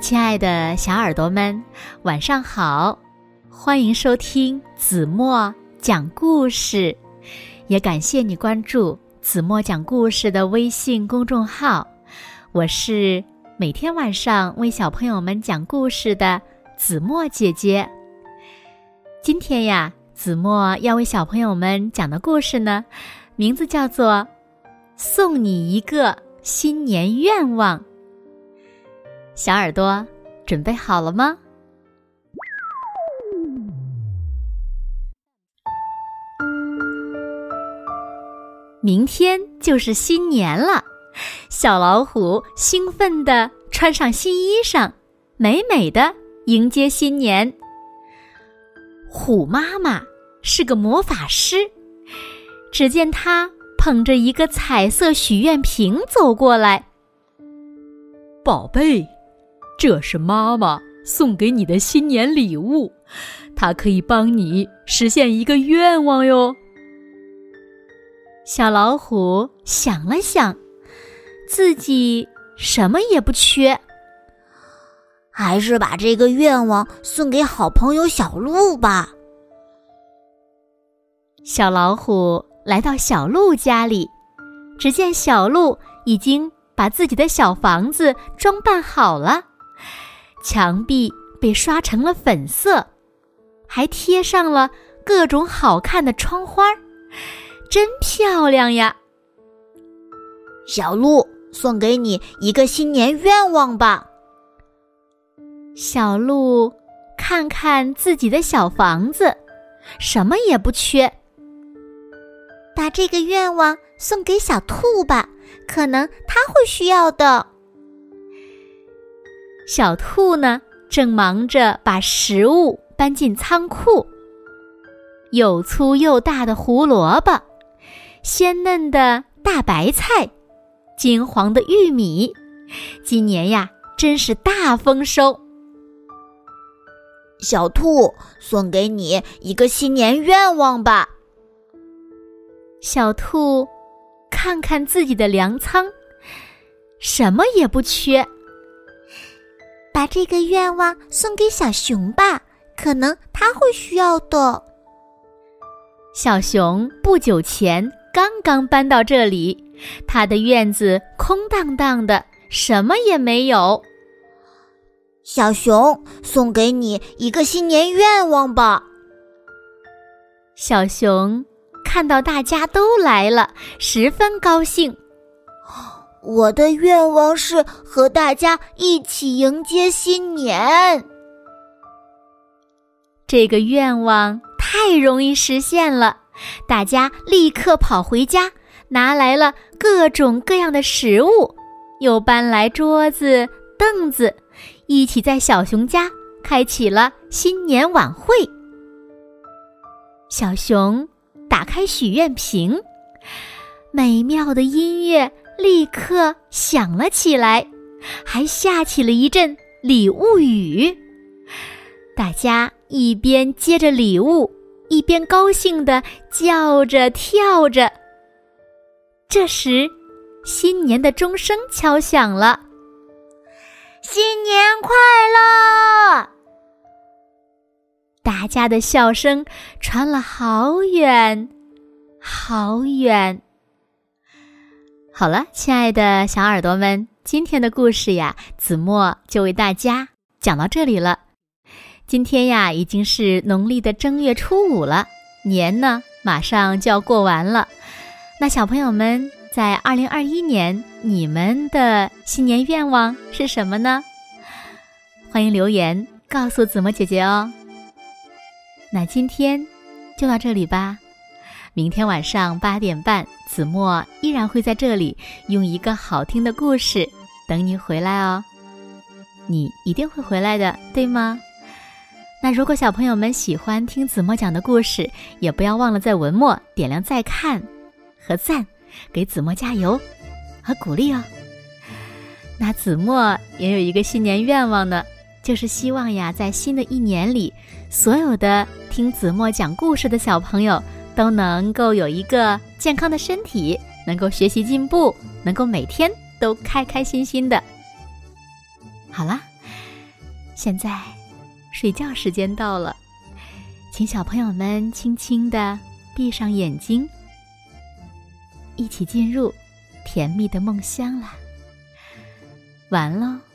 亲爱的小耳朵们，晚上好！欢迎收听子墨讲故事，也感谢你关注子墨讲故事的微信公众号。我是每天晚上为小朋友们讲故事的子墨姐姐。今天呀，子墨要为小朋友们讲的故事呢，名字叫做《送你一个新年愿望》。小耳朵，准备好了吗？明天就是新年了，小老虎兴奋地穿上新衣裳，美美的迎接新年。虎妈妈是个魔法师，只见她捧着一个彩色许愿瓶走过来，宝贝。这是妈妈送给你的新年礼物，它可以帮你实现一个愿望哟。小老虎想了想，自己什么也不缺，还是把这个愿望送给好朋友小鹿吧。小老虎来到小鹿家里，只见小鹿已经把自己的小房子装扮好了。墙壁被刷成了粉色，还贴上了各种好看的窗花，真漂亮呀！小鹿送给你一个新年愿望吧。小鹿看看自己的小房子，什么也不缺。把这个愿望送给小兔吧，可能他会需要的。小兔呢，正忙着把食物搬进仓库。又粗又大的胡萝卜，鲜嫩的大白菜，金黄的玉米，今年呀，真是大丰收。小兔送给你一个新年愿望吧。小兔看看自己的粮仓，什么也不缺。把这个愿望送给小熊吧，可能他会需要的。小熊不久前刚刚搬到这里，他的院子空荡荡的，什么也没有。小熊送给你一个新年愿望吧。小熊看到大家都来了，十分高兴。我的愿望是和大家一起迎接新年。这个愿望太容易实现了，大家立刻跑回家，拿来了各种各样的食物，又搬来桌子、凳子，一起在小熊家开启了新年晚会。小熊打开许愿瓶，美妙的音乐。立刻响了起来，还下起了一阵礼物雨。大家一边接着礼物，一边高兴地叫着跳着。这时，新年的钟声敲响了，新年快乐！大家的笑声传了好远，好远。好了，亲爱的小耳朵们，今天的故事呀，子墨就为大家讲到这里了。今天呀，已经是农历的正月初五了，年呢马上就要过完了。那小朋友们，在二零二一年，你们的新年愿望是什么呢？欢迎留言告诉子墨姐姐哦。那今天就到这里吧。明天晚上八点半，子墨依然会在这里用一个好听的故事等你回来哦。你一定会回来的，对吗？那如果小朋友们喜欢听子墨讲的故事，也不要忘了在文末点亮再看和赞，给子墨加油和鼓励哦。那子墨也有一个新年愿望呢，就是希望呀，在新的一年里，所有的听子墨讲故事的小朋友都能够有一个健康的身体，能够学习进步，能够每天都开开心心的。好啦，现在睡觉时间到了，请小朋友们轻轻的闭上眼睛，一起进入甜蜜的梦乡啦。完喽。